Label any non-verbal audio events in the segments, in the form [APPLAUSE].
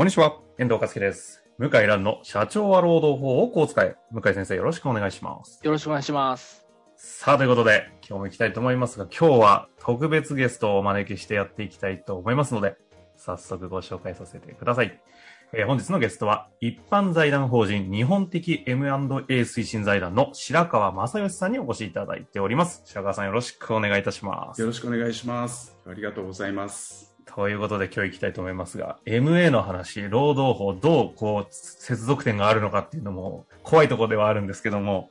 こんにちは、遠藤和樹です。向井蘭の社長は労働法をこう使え。向井先生よろしくお願いします。よろしくお願いします。さあ、ということで、今日も行きたいと思いますが、今日は特別ゲストをお招きしてやっていきたいと思いますので、早速ご紹介させてください。えー本日のゲストは、一般財団法人日本的 M&A 推進財団の白川正義さんにお越しいただいております。白川さんよろしくお願いいたしますよ。ろしくお願いします。ありがとうございます。ということで今日行きたいと思いますが、MA の話、労働法、どうこう接続点があるのかっていうのも怖いところではあるんですけども、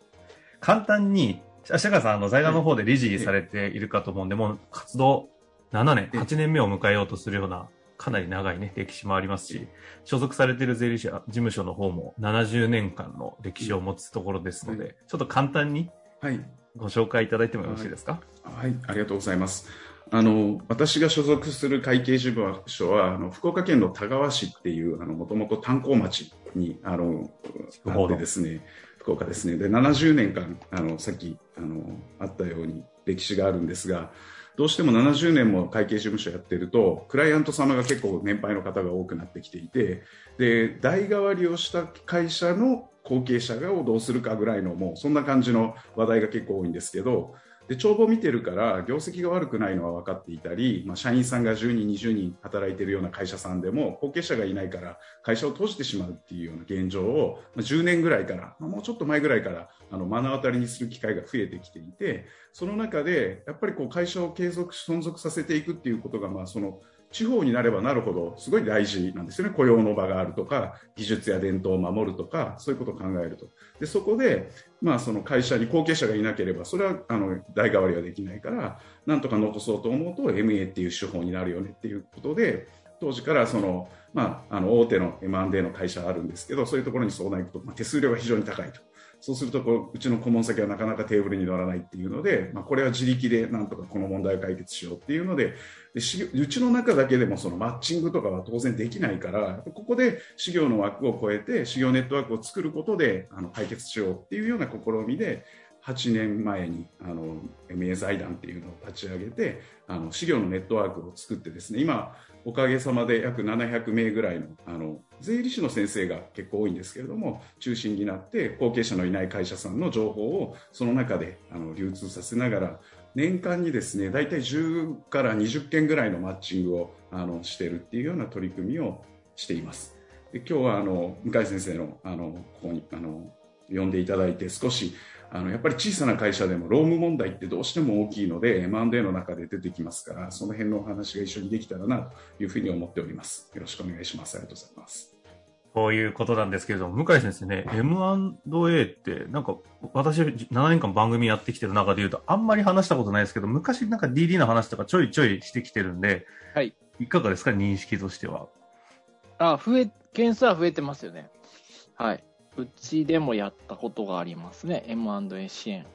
簡単に、白川さん、あの、財団の方で理事されているかと思うんで、もう活動7年、ええ。8年目を迎えようとするような、かなり長いね、歴史もありますし、所属されている税理士事務所の方も70年間の歴史を持つところですので、ちょっと簡単にはい。ご紹介いただいてもよろしいですか？はい、ありがとうございます。あの、私が所属する会計事務所は、あの、福岡県の田川市っていう、あの、もともと炭鉱町に、あってですね、福岡ですね。で、70年間、あの、さっき、あの、あったように歴史があるんですが、どうしても70年も会計事務所やってると、クライアント様が結構年配の方が多くなってきていて、で、代替わりをした会社の後継者がをどうするかぐらいの、もうそんな感じの話題が結構多いんですけど、でで帳簿見てるから業績が悪くないのは分かっていたり、ま、社員さんが10人、20人働いているような会社さんでも後継者がいないから会社を閉じてしまうっていうような現状を、ま、10年ぐらいから、ま、もうちょっと前ぐらいからあの目の当たりにする機会が増えてきていてその中でやっぱりこう会社を継続存続させていくっていうことが、まあ、その地方になればなるほどすごい大事なんですよね。雇用の場があるとか技術や伝統を守るとかそういうことを考えると。でそこで、まあ、その会社に後継者がいなければそれはあの代替わりはできないからなんとか残そうと思うと MA っていう手法になるよね。っていうことで当時からその、まあ、あの大手の M&A の会社あるんですけどそういうところに相談行くと、まあ、手数料が非常に高いと。そうするとこう、うちの顧問先はなかなかテーブルに乗らないっていうので、まあ、これは自力でなんとかこの問題を解決しようっていうので、でしうちの中だけでもそのマッチングとかは当然できないから、ここで事業の枠を超えて、事業ネットワークを作ることであの解決しようっていうような試みで、8年前にあの MA 財団っていうのを立ち上げて、あの事業のネットワークを作ってですね、今、おかげさまで約700名ぐらいのあの税理士の先生が結構多いんですけれども中心になって後継者のいない会社さんの情報をその中であの流通させながら年間にですね大体10から20件ぐらいのマッチングをあのしているっていうような取り組みをしています。で今日はあの向井先生のあのここにあの呼んでいただいて少しあのやっぱり小さな会社でも労務問題ってどうしても大きいので M&A の中で出てきますからその辺のお話が一緒にできたらなというふうに思っておりますよろしくお願いしますありがとうございますこういうことなんですけれども、向井先生ね、M&A って、なんか、私、7年間番組やってきてる中で言うと、あんまり話したことないですけど、昔なんか DD の話とかちょいちょいしてきてるんで、はい。いかがですか、認識としては。あ、増え、件数は増えてますよね。はい。うちでもやったことがありますね。M&A 支援。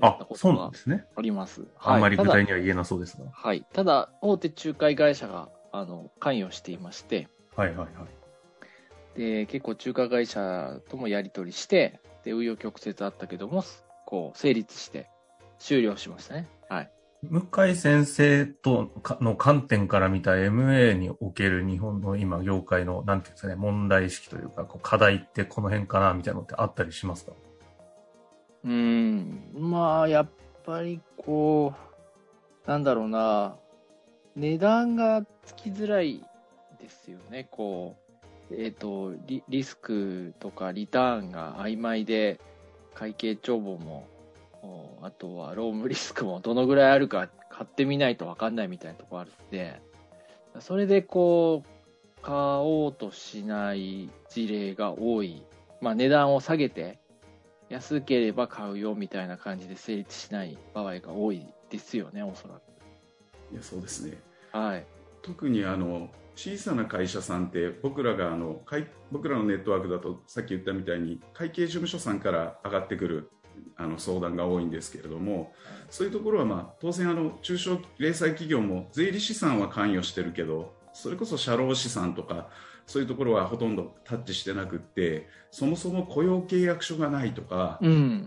あこ、そうなんですね。あります。あんまり具はい、体には言えなそうですが。はい。ただ、大手仲介会社が、あの、関与していまして、はいはいはい。で、結構仲介会社ともやり取りして、で、紆余曲折あったけども、こう、成立して、終了しましたね。はい。向井先生との観点から見た MA における日本の今業界の、なんていうんですかね、問題意識というか、こう課題ってこの辺かなみたいなのってあったりしますか？うん、まあ、やっぱりこう、なんだろうな、値段がつきづらいですよね、こう、えっ、とリ、リスクとかリターンが曖昧で、会計帳簿も、あとはロームリスクもどのぐらいあるか買ってみないと分かんないみたいなところあるんで、それでこう、買おうとしない事例が多い。まあ値段を下げて、安ければ買うよみたいな感じで成立しない場合が多いですよね、おそらく。いやそうですねはい。特にあの小さな会社さんって僕らがあの会僕らのネットワークだとさっき言ったみたいに会計事務所さんから上がってくるあの相談が多いんですけれどもそういうところは、まあ、当然あの中小零細企業も税理士さんは関与してるけどそれこそ社労士さんとかそういうところはほとんどタッチしてなくってそもそも雇用契約書がないとか、うん。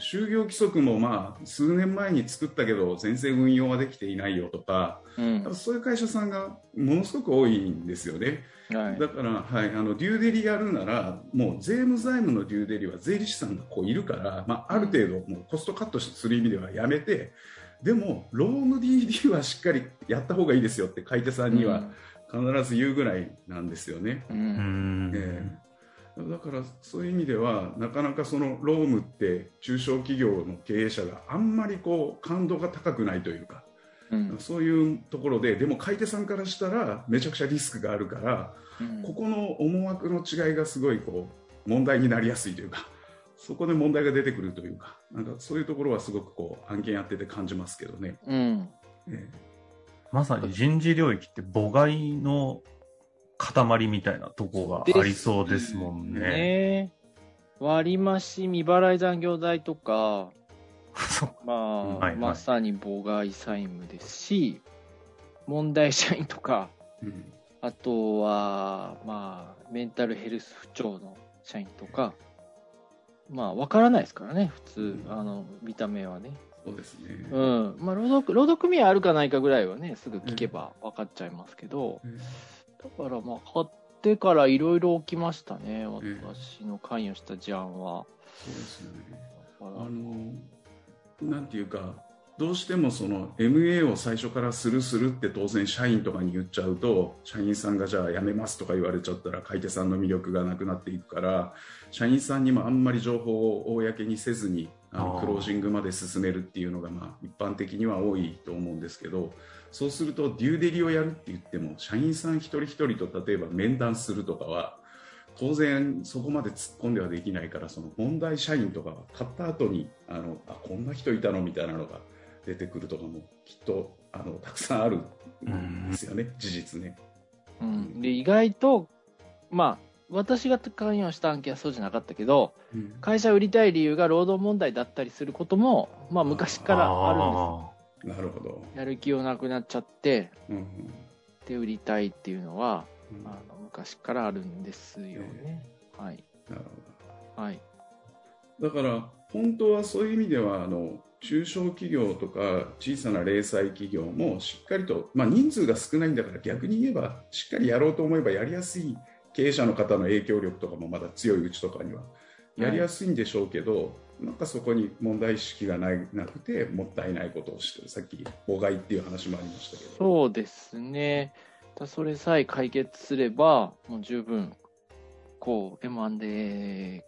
就業規則もまあ数年前に作ったけど全然運用ができていないよとかうん。そういう会社さんがものすごく多いんですよね。はい。だから、はい、あのデューデリやるならもう税務財務のデューデリは税理士さんがこういるから、まあ、ある程度もうコストカットする意味ではやめてでもローム DD はしっかりやった方がいいですよって買い手さんには必ず言うぐらいなんですよね。う。うんだからそういう意味ではなかなかそのロームって中小企業の経営者があんまりこう感度が高くないというかうん。そういうところででも買い手さんからしたらめちゃくちゃリスクがあるからうんここの思惑の違いがすごいこう問題になりやすいというかそこで問題が出てくるというかなんかそういうところはすごくこう案件やってて感じますけどね。うん。えまさに人事領域って母外の塊みたいなとこがありそうですもんね。ね割増未払い残業代とか、[LAUGHS] まあ、はいはい。まさに妨害債務ですし、問題社員とか、えうん。あとは、まあ、メンタルヘルス不調の社員とか、まあ、わからないですからね、普通、うん。あの、見た目はね。そうですね。うん。まあ、労働、労働組合あるかないかぐらいはね、すぐ聞けば分かっちゃいますけど、えだから、まあ、買ってからいろいろ起きましたね、え私の関与した事案は。そうですよね。あのなんていうかどうしてもその MA を最初からするするって当然社員とかに言っちゃうと社員さんがじゃあ辞めますとか言われちゃったら買い手さんの魅力がなくなっていくから社員さんにもあんまり情報を公にせずにあのクロージングまで進めるっていうのがまあ一般的には多いと思うんですけどそうするとデューデリをやるって言っても社員さん一人一人と例えば面談するとかは当然そこまで突っ込んではできないからその問題社員とかは買った後にあのあこんな人いたのみたいなのが出てくるとかもきっとあのたくさんあるんですよね、事実ね。うん。で、意外と、まあ、私が関与した案件はそうじゃなかったけど、うん会社を売りたい理由が労働問題だったりすることも、まあ、昔からあるんです。なるほど、やる気をなくなっちゃって、うんうんで、売りたいっていうのは、うんあの昔からあるんですよね。はい。なるほはい。どだから本当はそういう意味ではあの中小企業とか小さな零細企業もしっかりと、まあ、人数が少ないんだから逆に言えばしっかりやろうと思えばやりやすい経営者の方の影響力とかもまだ強いうちとかにはやりやすいんでしょうけど、なんかそこに問題意識がないなくてもったいないことをしてさっき妨害っていう話もありましたけどそうですね。だそれさえ解決すれば、もう十分、こう、M&A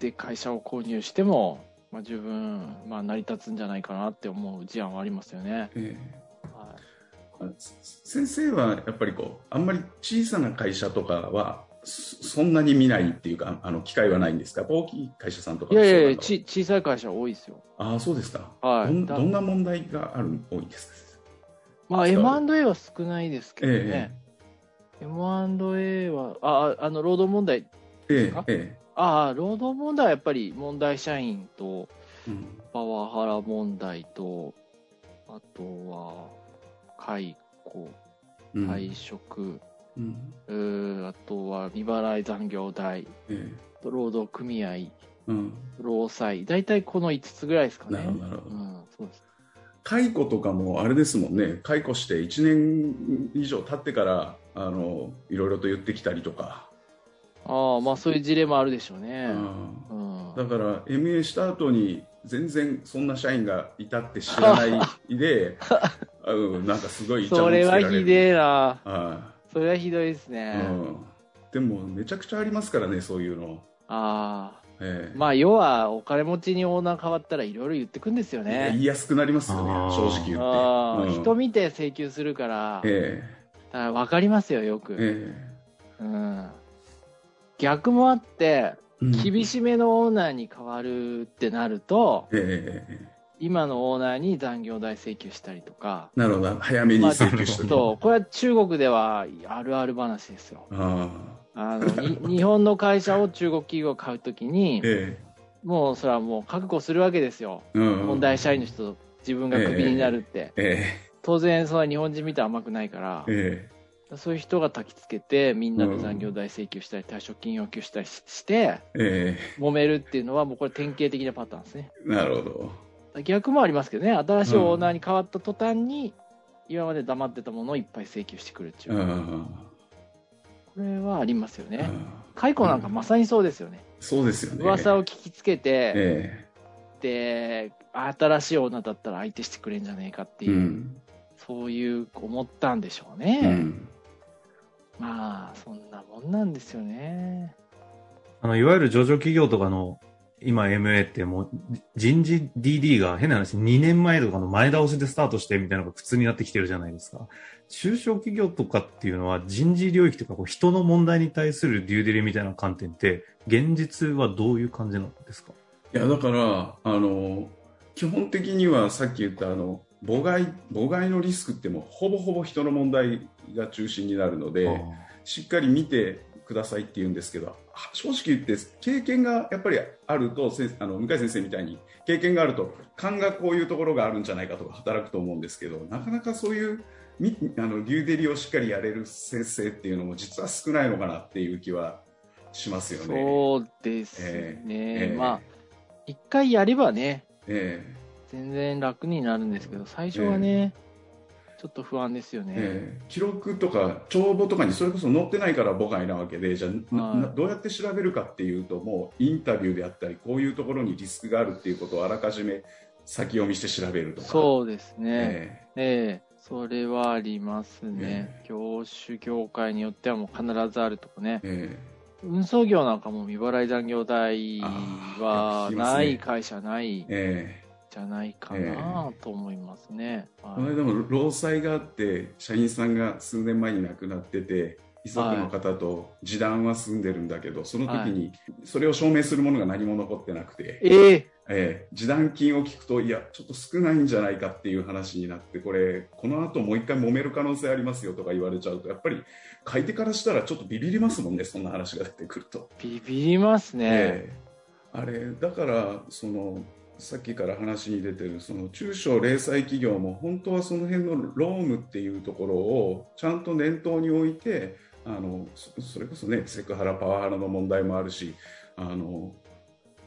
で会社を購入しても、まあ、十分、まあ、成り立つんじゃないかなって思う事案はありますよね。えはえあ先生はやっぱりこうあんまり小さな会社とかはそそんなに見ないっていうかあの機会はないんですか？大きい会社さんとかい、いやいやち、小さい会社多いですよ。ああそうですか、はい。どどんな問題がある多いですか？まあ、M&A は少ないですけどえね。M&A は、あ、ああの、労働問題、ええか？ええああ、労働問題はやっぱり問題社員と、えうん。パワハラ問題と、あとは、解雇、うん。退職、うん。あとは未払い残業代、え労働組合、えうん。労災、大体この5つぐらいですかね。なるほどなるほど。うん、そうです。解雇とかもあれですもんね。解雇して1年以上経ってからあのいろいろと言ってきたりとか、ああ、まあそういう事例もあるでしょうね。だから MA した後に全然そんな社員がいたって知らないで [LAUGHS] うんなんかすごいそれはひでえな。はそれはひどいですいね。うん、でもめちゃくちゃありますからねそういうの、ああ。ええ。まあ要はお金持ちにオーナー変わったらいろいろ言ってくんですよ言いね。やすくなりますよね正直言って、ああ、うん。人見て請求するから、えだから分かりますよ、よく。ええ。うん。逆もあって、厳しめのオーナーに変わるってなると、えええ今のオーナーに残業代請求したりとか、なるほど。早めに請求してそう、これは中国ではあるある話ですよ。ああのに [LAUGHS] 日本の会社を中国企業が買うときにあ。、えもうそれはもう覚悟するわけですよ。え。うん。問題社員の人と自分がクビになるって。え当然、それは日本人みたい甘くないからえ。、えそういう人が焚きつけて、みんなで残業代請求したり、退職金要求したりしして、え。え揉めるっていうのは、もうこれ典型的なパターンですね。え。なるほど。逆もありますけどね、新しいオーナーに変わった途端に、今まで黙ってたものをいっぱい請求してくるっていうう、ん。これはありますよね。うん解雇なんかまさにそうですよね。そうですよね。噂を聞きつけて、えで、新しいオーナーだったら相手してくれんじゃねえかっていう、うん。そういう思ったんでしょううね。ん。まあ、そんなもんなんですよね。あの、いわゆる上場企業とかの、今 MA ってもう人事 DD が変な話2年前とかの前倒しでスタートしてみたいなのが普通になってきてるじゃないですか。中小企業とかっていうのは人事領域とかこう人の問題に対するデューデリみたいな観点って現実はどういう感じなんですか？いや、だから、あの、基本的にはさっき言った、あの、妨害、妨害のリスクってもうほぼほぼ人の問題が中心になるので、しっかり見てくださいって言うんですけど、は正直言って、経験がやっぱりあると、せあの向井先生みたいに経験があると、勘がこういうところがあるんじゃないかとか働くと思うんですけど、なかなかそういうみあのデューデリをしっかりやれる先生っていうのも実は少ないのかなっていう気はしますよね。そうですね。ええええまあ、一回やればね、え全然楽になるんですけど、最初はね、ちょっと不安ですよね。ええ。記録とか帳簿とかにそれこそ載ってないから母外なわけでじゃあどうやって調べるかっていうともうインタビューであったりこういうところにリスクがあるっていうことをあらかじめ先読みして調べるとか。そうですね。ええ。えそれはありますね。業種業界によってはもう必ずあるとかね。え。え。運送業なんかも未払い残業代はない会社ない。ええじゃないかなと思いますね。この間も労災があって社員さんが数年前に亡くなってて遺族の方と示談は済んでるんだけどその時にそれを証明するものが何も残ってなくて、えええー示談金を聞くといやちょっと少ないんじゃないかっていう話になってこれこの後もう一回揉める可能性ありますよとか言われちゃうとやっぱり買い手からしたらちょっとビビりますもんねそんな話が出てくると。ビビりますね。えーあれだからそのさっきから話に出てるその中小零細企業も本当はその辺のロームっていうところをちゃんと念頭に置いてあのそそれこそねセクハラパワハラの問題もあるしあの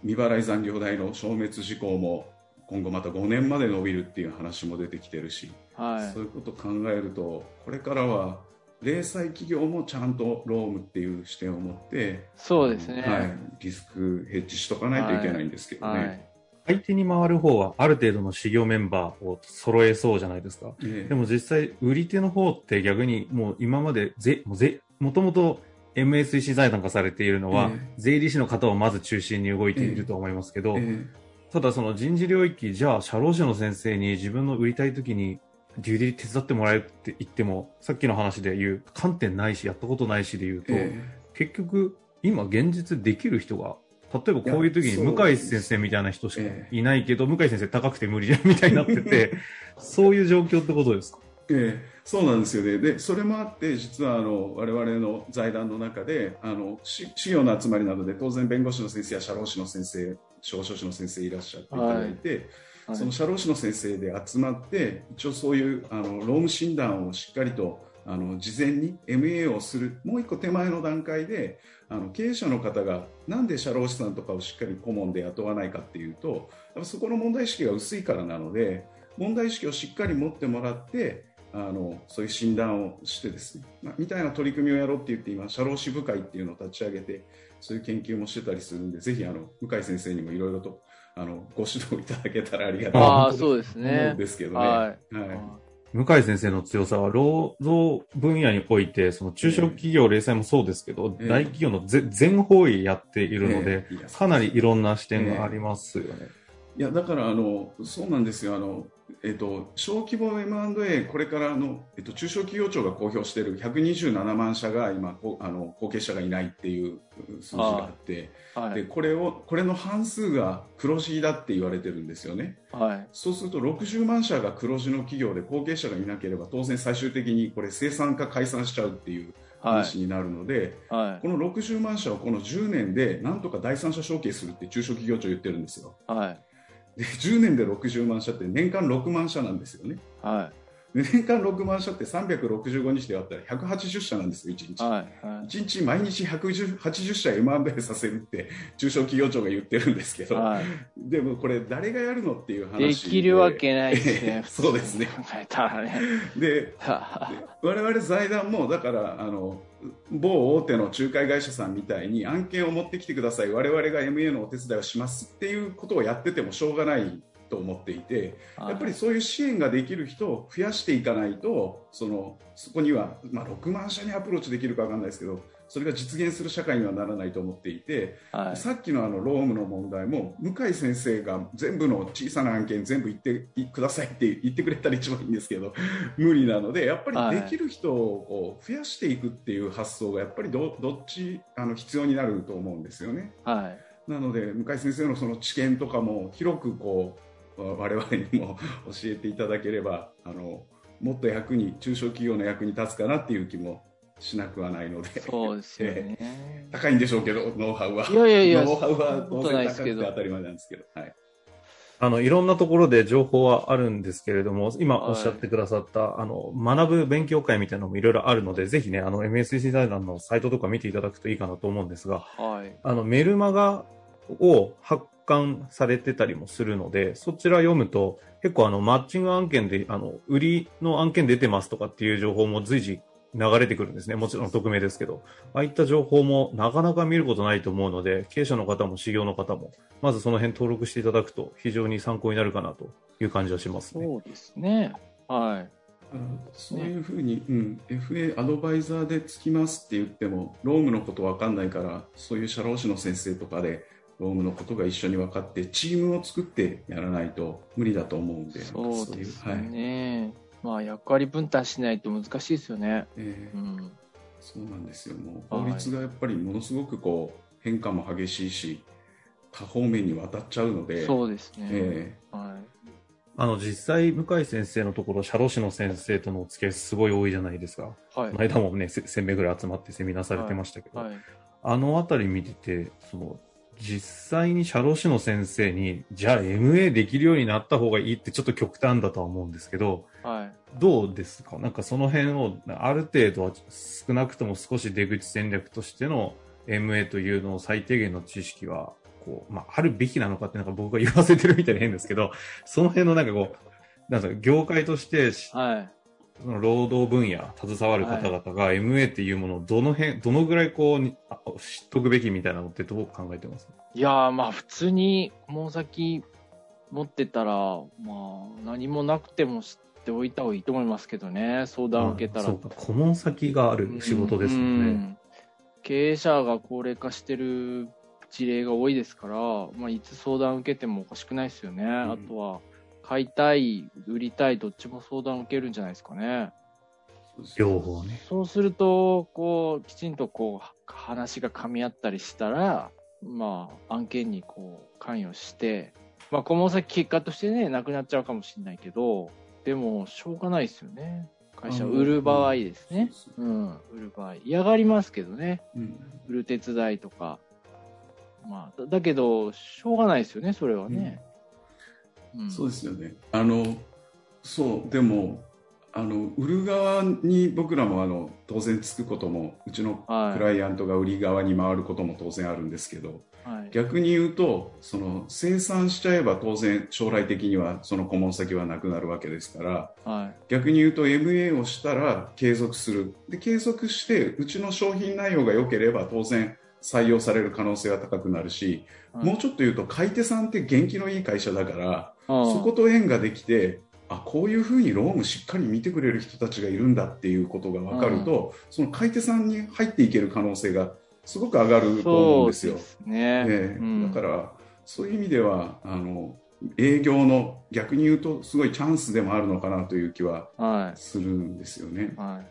未払い残業代の消滅事項も今後また5年まで伸びるっていう話も出てきてるし、はいそういうことを考えるとこれからは零細企業もちゃんとロームっていう視点を持ってそうですね。はい、リスクヘッジしとかないといけないんですけどね。はい。相手に回る方はある程度の修行メンバーを揃えそうじゃないですか。ええ。でも実際、売り手の方って逆にもう今までぜ、もうぜ、もともと MSEC 財団化されているのは、ええ。税理士の方をまず中心に動いていると思いますけど、えただその人事領域、じゃあ社労士の先生に自分の売りたい時にデューデリ手伝ってもらえるって言っても、さっきの話で言う観点ないし、やったことないしで言うと、え。結局、今現実できる人が、例えばこういう時に向井先生みたいな人しかえいないけど、向井先生高くて無理じゃん [LAUGHS] みたいになってて、[LAUGHS] そういう状況ってことですか？ええそうなんですよね、でそれもあって、実はあの我々の財団の中で、あのし資料の集まりなどで、当然、弁護士の先生や社労士の先生、司書士の先生いらっしゃっていただいて、はい。その社労士の先生で集まって、一応そういうあの労務診断をしっかりとあの事前に MA をする、もう一個手前の段階で、あの経営者の方がなんで社労士さんとかをしっかり顧問で雇わないかっていうと、やっぱそこの問題意識が薄いからなので、問題意識をしっかり持ってもらって、あのそういう診断をしてですね、まあみたいな取り組みをやろうって言って今社労士部会っていうのを立ち上げてそういう研究もしてたりするんでぜひあの向井先生にもいろいろとあのご指導いただけたらありがたいとそうです思ねうん。ですけどね。はい。はい向井先生の強さは、労働分野において、その中小企業、零細もそうですけど、ええ大企業のぜ全方位やっているので、ええいやかなりいろんな視点がありますよね。いやだからあのそうなんですよ。あの、えっと、小規模 M&A これからの、えっと、中小企業庁が公表している127万社が今こあの後継者がいないっていう数字があってではい。これをこれの半数が黒字だって言われてるんですよねはい。そうすると60万社が黒字の企業で後継者がいなければ当然最終的にこれ生産か解散しちゃうっていうはい。話になるので、はい。この60万社をこの10年でなんとか第三者承継するって中小企業庁言ってるんですよ。はい。で10年で60万社って年間6万社なんですよね。はい年間6万社って365日で割ったら180社なんですよ、1日。い。はい。はい。1日毎日180社 M&A させるって [LAUGHS] 中小企業庁が言ってるんですけど、はい。でもこれ誰がやるのっていう話できるわけないですね。[LAUGHS] そうですね。で [LAUGHS] 我々財団もだからあの某大手の仲介会社さんみたいに案件を持ってきてください我々が MA のお手伝いをしますっていうことをやっててもしょうがないと思っていてやっぱりそういう支援ができる人を増やしていかないとそのそこには、まあ、6万社にアプローチできるか分かんないですけどそれが実現する社会にはならないと思っていてはい。さっきのあのロームの問題も向井先生が全部の小さな案件全部言ってくださいって言ってくれたら一番いいんですけど無理なのでやっぱりできる人をこう増やしていくっていう発想がやっぱりどどっちあの必要になると思うんですよね。はい。なので向井先生のその知見とかも広くこう我々にも教えていただければあのもっと役に中小企業の役に立つかなっていう気もしなくはないので。そうですよね。[LAUGHS] 高いんでしょうけど、ノウハウは。いやいやいやノウハウは当然高くて当たり前なんですけど。はい。あの、いろんなところで情報はあるんですけれども、今はいおっしゃってくださった、あの、学ぶ勉強会みたいなのもいろいろあるので、ぜひね、あの、MSC 財団のサイトとか見ていただくといいかなと思うんですが、はい。あの、メルマガを発刊されてたりもするので、そちら読むと、結構あの、マッチング案件で、あの、売りの案件出てますとかっていう情報も随時流れてくるんですね。もちろん匿名ですけど。ああいった情報もなかなか見ることないと思うので、経営者の方も修行の方も、まずその辺登録していただくと非常に参考になるかなという感じはしますね。そうですね。はい。あのそういうふうに、うん、FA アドバイザーでつきますって言っても、ロームのことわかんないから、そういう社労士の先生とかで、ロームのことが一緒に分かって、チームを作ってやらないと無理だと思うんで、そうですはい。ね。まあ、役割分担しないと難しいですよね。えーうん。そうなんですよ。もうはい法律がやっぱりものすごくこう変化も激しいし、多方面にわたっちゃうので、そうですね。えはい。あの、実際、向井先生のところ、社労士の先生とのお付き合いすごい多いじゃないですか。はいこの。間もね、せ1000名ぐらい集まってセミナーされてましたけど、はい。あのあたり見てて、その、実際に社労士の先生に、じゃあ MA できるようになった方がいいってちょっと極端だとは思うんですけど、はい。どうですか？なんかその辺を、ある程度は少なくとも少し出口戦略としての MA というのを最低限の知識は、こう、まあ、あるべきなのかってなんか僕が言わせてるみたいに変ですけど、その辺のなんかこう、なんか業界としてし、はい。労働分野、携わる方々が MA っていうものをどの辺、どのぐらいこう知っとくべきみたいなのってどう考えてます？いやーまあ普通に顧問先持ってたら、まあ何もなくても知っておいた方がいいと思いますけどね、相談を受けたら。顧問先がある仕事ですもんね。うん経営者が高齢化してる事例が多いですから、まあ、いつ相談を受けてもおかしくないですよね。んあとは、買いたい、売りたい、どっちも相談を受けるんじゃないですかね。両方ね。そうすると、こう、きちんとこう、話が噛み合ったりしたら、まあ、案件にこう、関与して、まあ、顧問先結果としてね、なくなっちゃうかもしれないけど、でも、しょうがないですよね。会社を売る場合ですね。うん、売る場合。嫌がりますけどね。うん売る手伝いとか。まあ、だだけど、しょうがないですよね、それはね。うんそうですよね。あの、そう、でも、あの、売る側に僕らもあの、当然つくことも、うちのはいクライアントが売り側に回ることも当然あるんですけど、はい。逆に言うと、その、生産しちゃえば当然将来的にはその顧問先はなくなるわけですから、はい。逆に言うと MA をしたら継続する。で、継続して、うちの商品内容が良ければ当然採用される可能性は高くなるし、はいもうちょっと言うと買い手さんって元気のいい会社だから、うんそこと縁ができて、あこういうふうにロームしっかり見てくれる人たちがいるんだっていうことが分かると、その買い手さんに入っていける可能性がすごく上がると思うんですよ。すね。ええうんだからそういう意味ではあの営業の逆に言うとすごいチャンスでもあるのかなという気ははするんですよねい。。はい。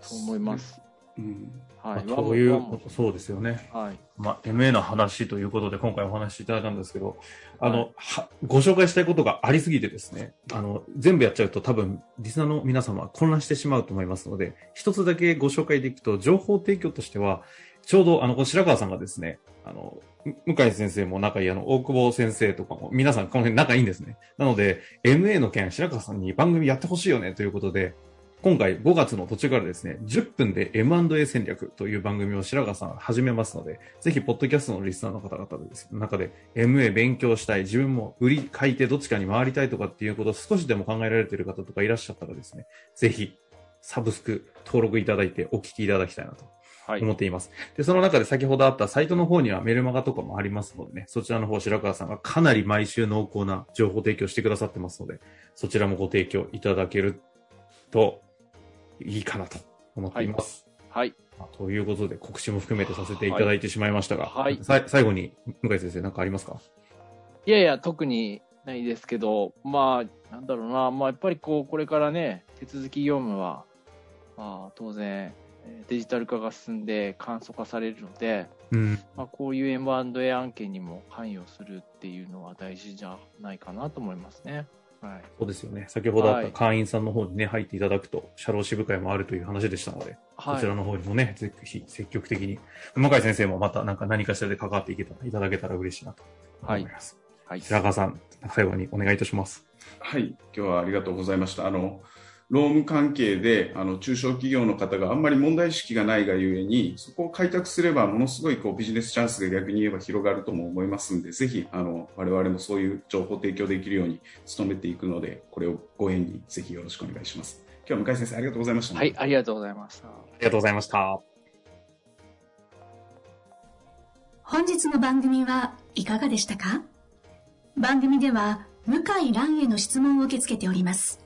そう思います。うんはい。まあそういうそうですよね。はい。まあ、MA の話ということで今回お話しいただいたんですけど、あの、はご紹介したいことがありすぎてですね、あの、全部やっちゃうと多分、リスナーの皆様は混乱してしまうと思いますので、一つだけご紹介でいくと、情報提供としては、ちょうど、あの、この白川さんがですね、あの、む向井先生も仲いい、あの、大久保先生とかも、皆さんこの辺仲いいんですね。なので、MA の件、白川さんに番組やってほしいよねということで、今回5月の途中からですね、10分で M&A 戦略という番組を白川さん始めますので、ぜひ、ポッドキャストのリスナーの方々でですね、中で MA 勉強したい、自分も売り、買い手どっちかに回りたいとかっていうことを少しでも考えられている方とかいらっしゃったらですね、ぜひ、サブスク登録いただいてお聞きいただきたいなとはい。思っています。で、その中で先ほどあったサイトの方にはメルマガとかもありますのでね、そちらの方白川さんがかなり毎週濃厚な情報提供してくださってますので、そちらもご提供いただけるといいかなと思っています。はい。まあということで告知も含めてさせていただいてしまいましたが、はいさ最後に向井先生何かありますか？いやいや、特にないですけど、まあ、なんだろうな、まあ、やっぱりこう、これからね、手続き業務は、まあ、当然、えーデジタル化が進んで簡素化されるので、うん。まあ、こういう M&A 案件にも関与するっていうのは大事じゃないかなと思いますね。はい。そうですよね。先ほどあっはいた会員さんの方にね、入っていただくと、社労支部会もあるという話でしたので、はい。こちらの方にもね、ぜひ積極的に、向井先生もまたなんか何かしらで関わっていけたらいただけたら嬉しいなと思います。はい。白川さん、最後にお願いいたします。はい、今日はありがとうございました。あの労務関係であの中小企業の方があんまり問題意識がないがゆえにそこを開拓すればものすごいこうビジネスチャンスが逆に言えば広がるとも思いますんでぜひあの我々もそういう情報提供できるように努めていくのでこれをご縁にぜひよろしくお願いします。今日は向井先生ありがとうございました。はい、ありがとうございました。ありがとうございました。本日の番組はいかがでしたか？番組では向井蘭への質問を受け付けております。